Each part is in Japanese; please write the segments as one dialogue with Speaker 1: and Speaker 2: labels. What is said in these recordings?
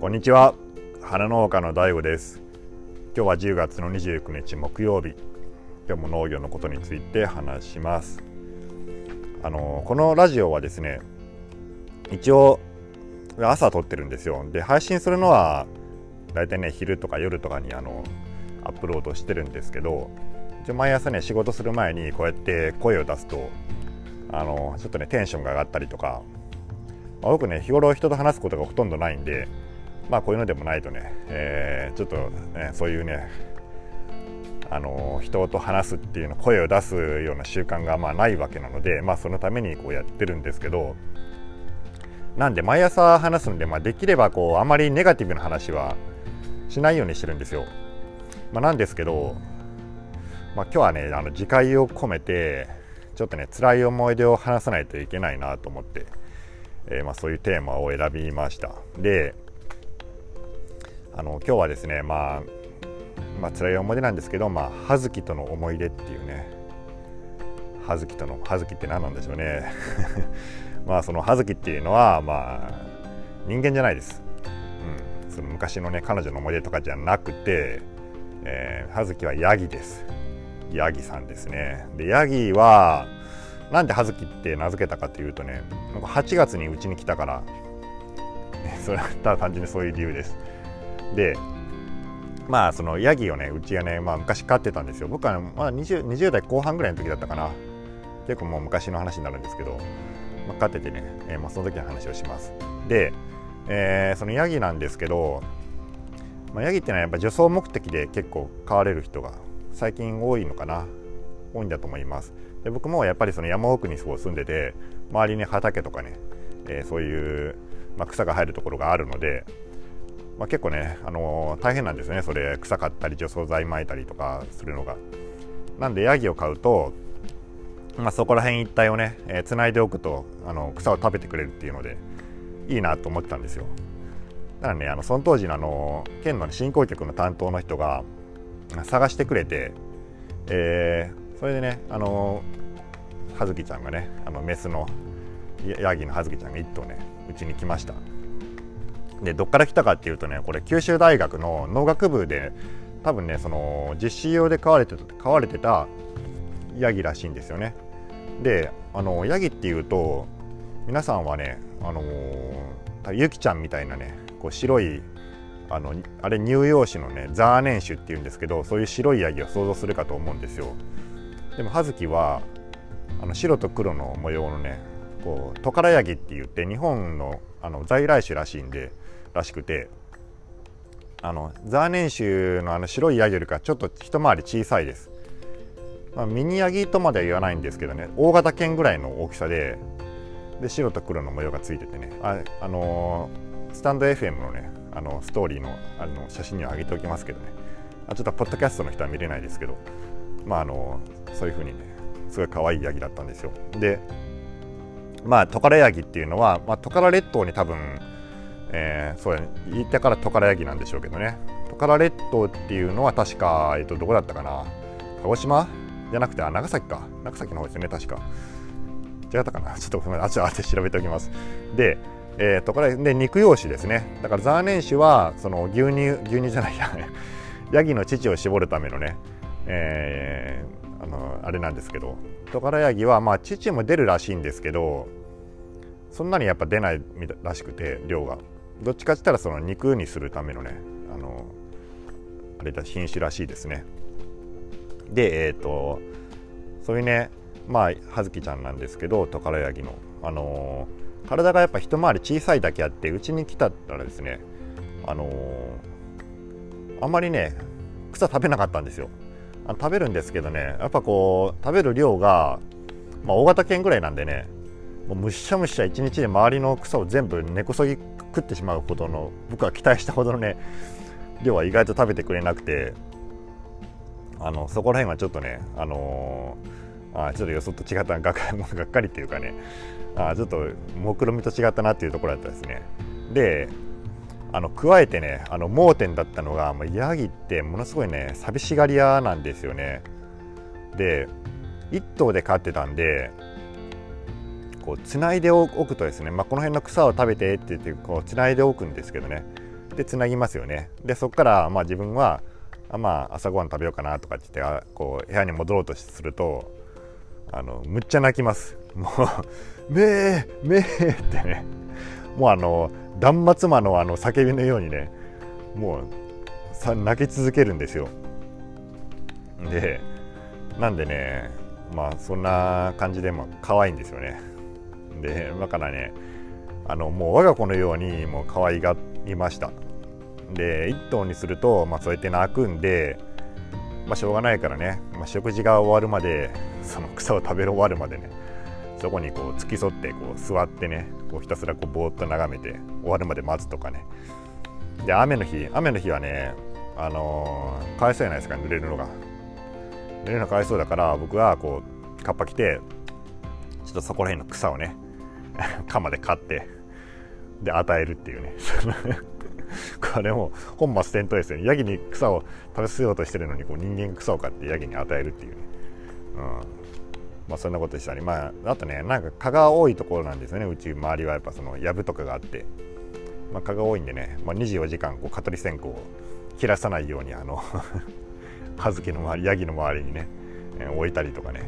Speaker 1: こんにちは。花農家の DAIGO です。今日は10月の29日木曜日。今日も農業のことについて話します。あのこのラジオはですね一応朝撮ってるんですよ。で配信するのはだいたいね昼とか夜とかにあのアップロードしてるんですけど一応毎朝ね仕事する前にこうやって声を出すとあのちょっとねテンションが上がったりとか、まあ、僕ね日頃人と話すことがほとんどないんでまあこういうのでもないとね、えー、ちょっとねそういうねあの人と話すっていうの声を出すような習慣がまあないわけなので、まあ、そのためにこうやってるんですけどなんで毎朝話すんで、まあ、できればこうあまりネガティブな話はしないようにしてるんですよ。まあ、なんですけど、まあ、今日はねあの自戒を込めてちょっとね辛い思い出を話さないといけないなと思って、えー、まあ、そういうテーマを選びました。であの今日はですね、まあ、まあ辛い思い出なんですけど、まあ、葉月との思い出っていうね。葉月との葉月って何なんでしょうね。まあその葉月っていうのはまあ人間じゃないです、うん、その昔のね彼女の思い出とかじゃなくて、えー、葉月はヤギです。ヤギさんですね。でヤギはなんで葉月って名付けたかというとね8月にうちに来たからそれは単純にそういう理由です。でまあそのヤギをねうちがね、まあ、昔飼ってたんですよ僕は、まあ20、20, 代後半ぐらいの時だったかな結構もう昔の話になるんですけどまあ、飼っててね、えー、まあ、その時の話をします。で、えー、そのヤギなんですけど、まあ、ヤギっていうのはやっぱ除草目的で結構飼われる人が最近多いのかな多いんだと思います。で僕もやっぱりその山奥にそう住んでて周りに畑とかね、えー、そういう、まあ、草が生えるところがあるので、まあ、結構ね、あのー、大変なんですよね。それ草刈ったり除草剤撒いたりとかするのが。なんでヤギを飼うとまあ、そこら辺一帯をね、えー、繋いでおくとあの草を食べてくれるっていうのでいいなと思ってたんですよ。だからねあのその当時のあの県の、ね、振興局の担当の人が探してくれて、えー、それでねあの葉月ちゃんがねあのメスのヤギの葉月ちゃんが1頭ねうちに来ました。でどっから来たかっていうとねこれ九州大学の農学部で多分ねその実習用で飼われてた飼われてたヤギらしいんですよね。であのヤギっていうと皆さんはねあのユキちゃんみたいなねこう白いあのあれ乳幼種のねザーネン種っていうんですけどそういう白いヤギを想像するかと思うんですよ。でも葉月はあの白と黒の模様のねこうトカラヤギって言って日本のあの在来種らしいんでらしくてあのザーネン種のあの白いヤギよりかちょっと一回り小さいです。まあ、ミニヤギとまでは言わないんですけどね大型犬ぐらいの大きさでで白と黒の模様がついててねあ、あのー、スタンド FM のねあのストーリーのあの写真には上げておきますけどね。あちょっとポッドキャストの人は見れないですけどまああのそういう風にねすごい可愛いヤギだったんですよ。でまあトカラヤギっていうのは、まあ、トカラ列島に多分えー、そう言ったからトカラヤギなんでしょうけどね。トカラ列島っていうのは確か、えっと、どこだったかな。鹿児島？じゃなくて、あ、長崎か。長崎の方ですね、確か。違ったかな。ちょっとごめんあちあって調べておきます。で、えー、とこれで肉用紙ですね。だからザーネン種はその牛乳牛乳じゃないや。ヤギの乳を絞るためのね、えー、あのあれなんですけど。トカラヤギはまあ乳も出るらしいんですけどそんなにやっぱ出ないらしくて量が。どっちかって言ったらその肉にするためのねあのあれだ品種らしいですね。でえっ、ー、とそういうねまあ葉月ちゃんなんですけどトカラヤギのあの、体がやっぱ一回り小さいだけあってうちに来たらですねあの、あんまりね草食べなかったんですよあ食べるんですけどねやっぱこう食べる量が、まあ、大型犬ぐらいなんでねもうむしゃむしゃ一日で周りの草を全部根こそぎ食ってしまうほどの僕は期待したほどのね 量は意外と食べてくれなくてあのそこら辺はちょっとね、あのー、あちょっと予想と違ったがっがっかりっていうかねあちょっと目論見と違ったなっていうところだったですね。であの加えてねあの盲点だったのがもうヤギってものすごいね寂しがり屋なんですよね。で1頭で飼ってたんでこう繋いでおくとですね、まあ、この辺の草を食べてって言ってこう繋いでおくんですけどね。でつなぎますよね。でそこからまあ自分はあまあ朝ごはん食べようかなとかって言ってこう部屋に戻ろうとするとあのむっちゃ泣きます。もう「めえめえ」ってね。もうあの断末魔のあの叫びのようにねもうさ泣き続けるんですよ。でなんでねまあそんな感じでまあ可愛いんですよね。でだからねあのもう我が子のようにもう可愛がりました。で1頭にすると、まあ、そうやって泣くんで、まあ、しょうがないからね、まあ、食事が終わるまでその草を食べ終わるまでねそこにこう付き添ってこう座ってねこうひたすらこうぼーっと眺めて終わるまで待つとかね。で雨の日雨の日はねあのー、かわいそうじゃないですか濡れるのが。濡れるのかわいそうだから僕はこうカッパ着てちょっとそこら辺の草をね 鎌で刈ってで与えるっていうね。これも本末転倒ですよね。ヤギに草を食べさせようとしてるのにこう人間草を買ってヤギに与えるっていうね、うん。まあ、そんなことしたり、まあ、あとねなんか蚊が多いところなんですよね。うち周りはやっぱその藪とかがあって、まあ、蚊が多いんでね、まあ、24時間こう蚊取り線香を切らさないようにあの 葉月の周りヤギの周りにね、置いたりとかね、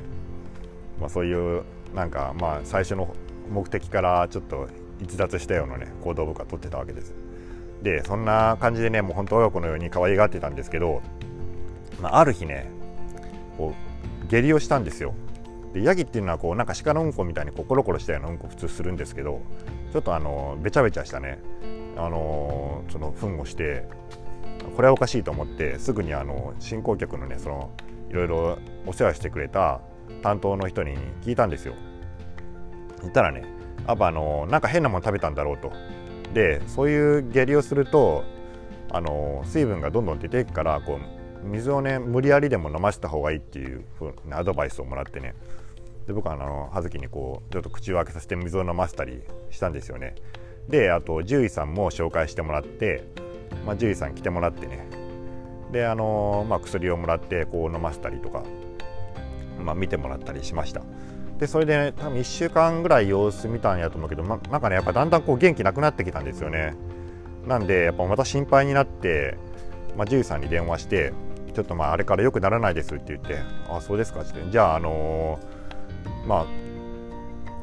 Speaker 1: まあ、そういうなんかまあ最初の目的からちょっと逸脱したようなね行動を僕は取ってたわけです。でそんな感じでねもう本当親子のように可愛がってたんですけど、まあ、ある日ねこう下痢をしたんですよ。でヤギっていうのはこうなんか鹿のうんこみたいにこうコロコロしたようなうんこ普通するんですけどちょっとあのべちゃべちゃしたね。あのその糞をしてこれはおかしいと思ってすぐにあの進行客のねそのいろいろお世話してくれた担当の人に聞いたんですよ。ったらねやっぱあのなんか変なもの食べたんだろうと。でそういう下痢をするとあの水分がどんどん出ていくからこう水をね無理やりでも飲ませた方がいいっていう風なアドバイスをもらってね。で僕はあの葉月にこうちょっと口を開けさせて水を飲ませたりしたんですよね。であと獣医さんも紹介してもらって、まあ、獣医さん来てもらってね。であの、まあ、薬をもらってこう飲ませたりとか、まあ、見てもらったりしました。でそれで、ね、多分1週間ぐらい様子見たんやと思うけど、ま、なんかねやっぱだんだんこう元気なくなってきたんですよね。なんでやっぱまた心配になって、まあ、獣医さんに電話してちょっとまああれから良くならないですって言ってあそうですかって。じゃああのー、まあ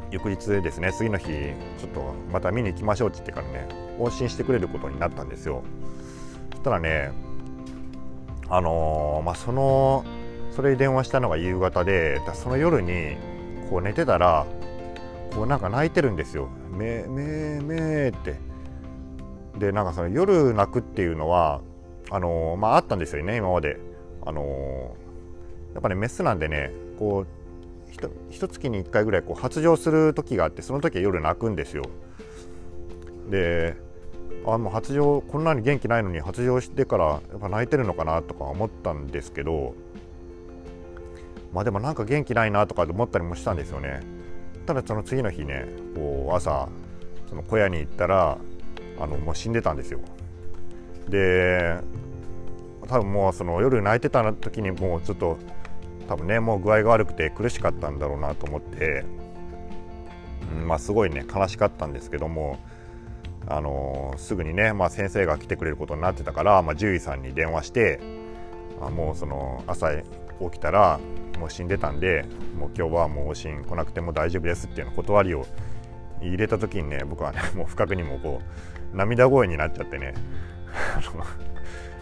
Speaker 1: 翌日ですね次の日ちょっとまた見に行きましょうって言ってからね往診してくれることになったんですよ。そしたらねあのー、まあそのそれ電話したのが夕方でその夜にこう寝てたらこうなんか泣いてるんですよ。めめめってでなんかその夜泣くっていうのはあのー、まああったんですよね今まで。あのー、やっぱねメスなんでねこうひと月に1回ぐらいこう発情する時があってその時は夜泣くんですよ。であもう発情こんなに元気ないのに発情してからやっぱ泣いてるのかなとか思ったんですけどまあでもなんか元気ないなとか思ったりもしたんですよね。ただその次の日ねこう朝その小屋に行ったらあのもう死んでたんですよ。で多分もうその夜泣いてた時にもうちょっと多分ねもう具合が悪くて苦しかったんだろうなと思って、うん、まあすごいね悲しかったんですけどもあのー、すぐにね、まあ、先生が来てくれることになってたから、まあ、獣医さんに電話してあもうその朝起きたらもう死んでたんでもう今日はもう往診来なくても大丈夫ですっていうの断りを入れた時にね僕はね もう不覚にもこう涙声になっちゃってね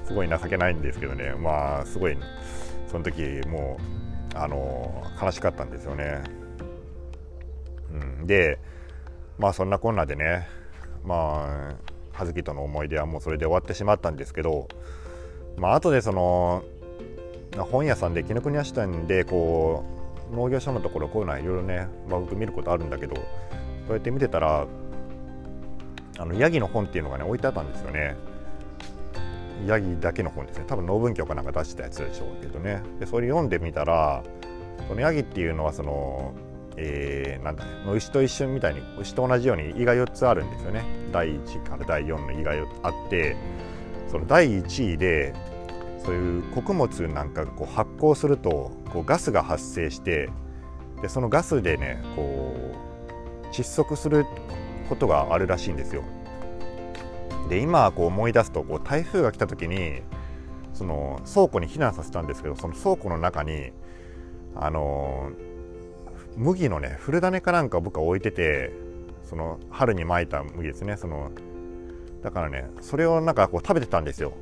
Speaker 1: すごい情けないんですけどねまあすごいその時もうあの悲しかったんですよね。うん、でまあそんなこんなでねまあ葉月との思い出はもうそれで終わってしまったんですけどまあ後でその本屋さんで紀ノ国屋支店でこう農業者のところこういうのはいろいろね、まあ、僕見ることあるんだけどこうやって見てたらあのヤギの本っていうのがね置いてあったんですよね。ヤギだけの本ですね。多分農文教かなんか出したやつでしょうけどね。でそれ読んでみたらこのヤギっていうのはその、えー、なんだね牛と一緒みたいに牛と同じように胃が4つあるんですよね。第1から第4の胃があってその第1位でそういう穀物なんかこう発酵するとこうガスが発生してでそのガスでねこう窒息することがあるらしいんですよ。で今こう思い出すとこう台風が来た時にその倉庫に避難させたんですけどその倉庫の中にあの麦のね古種かなんか僕は置いててその春にまいた麦ですねそのだからねそれをなんかこう食べてたんですよ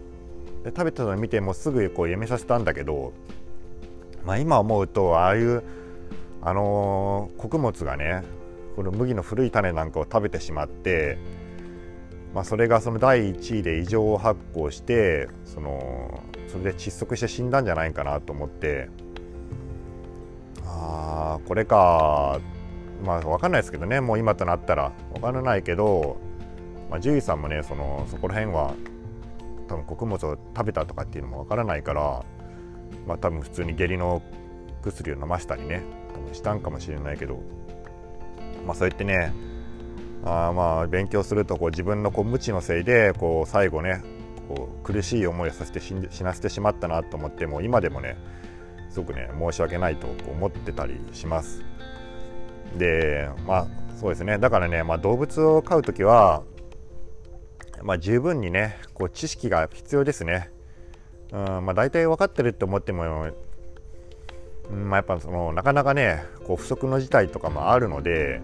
Speaker 1: で食べてたの見てもすぐこうやめさせたんだけど、まあ、今思うとああいうあのー、穀物がねこの麦の古い種なんかを食べてしまって、まあ、それがその第1位で異常発酵してそのそれで窒息して死んだんじゃないかなと思ってああこれかまあ分かんないですけどねもう今となったら分からないけど、まあ、獣医さんもねそのそこら辺は多分穀物を食べたとかっていうのも分からないから、まあ、多分普通に下痢の薬を飲ましたりね多分したんかもしれないけど、まあ、そうやってねあまあ勉強するとこう自分のこう無知のせいでこう最後ねこう苦しい思いをさせて死なせてしまったなと思っても今でもねすごくね申し訳ないと思ってたりします。でまあそうですねだからね、まあ、動物を飼う時は、まあ、十分にねこう知識が必要ですね。うんまあ、大体分かってるって思っても、うんまあ、やっぱそのなかなかねこう不測の事態とかもあるので、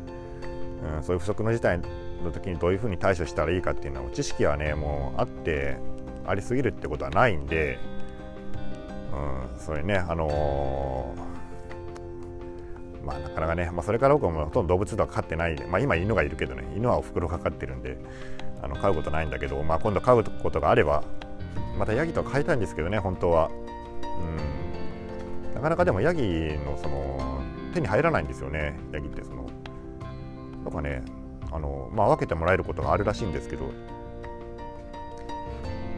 Speaker 1: うん、そういう不測の事態の時にどういうふうに対処したらいいかっていうのは知識はねもうあってありすぎるってことはないんで、うん、それねあのー、まあなかなかね、まあ、それから僕はもうほとんど動物とは飼ってないで、まあ、今犬がいるけどね犬はおふくろが飼ってるんであの飼うことないんだけど、まあ、今度飼うことがあればまたヤギと飼いたいんですけどね本当は、うん、なかなかでもヤギのその手に入らないんですよねヤギってその。とかねあの、まあ、分けてもらえることがあるらしいんですけど。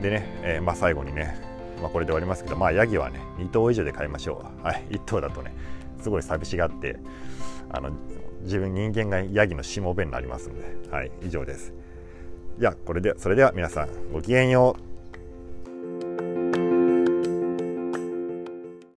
Speaker 1: でね、えー、まあ、最後にね、まあ、これで終わりますけど、まあ、ヤギはね2頭以上で飼いましょう、はい、1頭だとねすごい寂しがってあの自分人間がヤギのしもべになりますので、はい、以上です。じゃあこれでそれでは皆さんごきげんよう。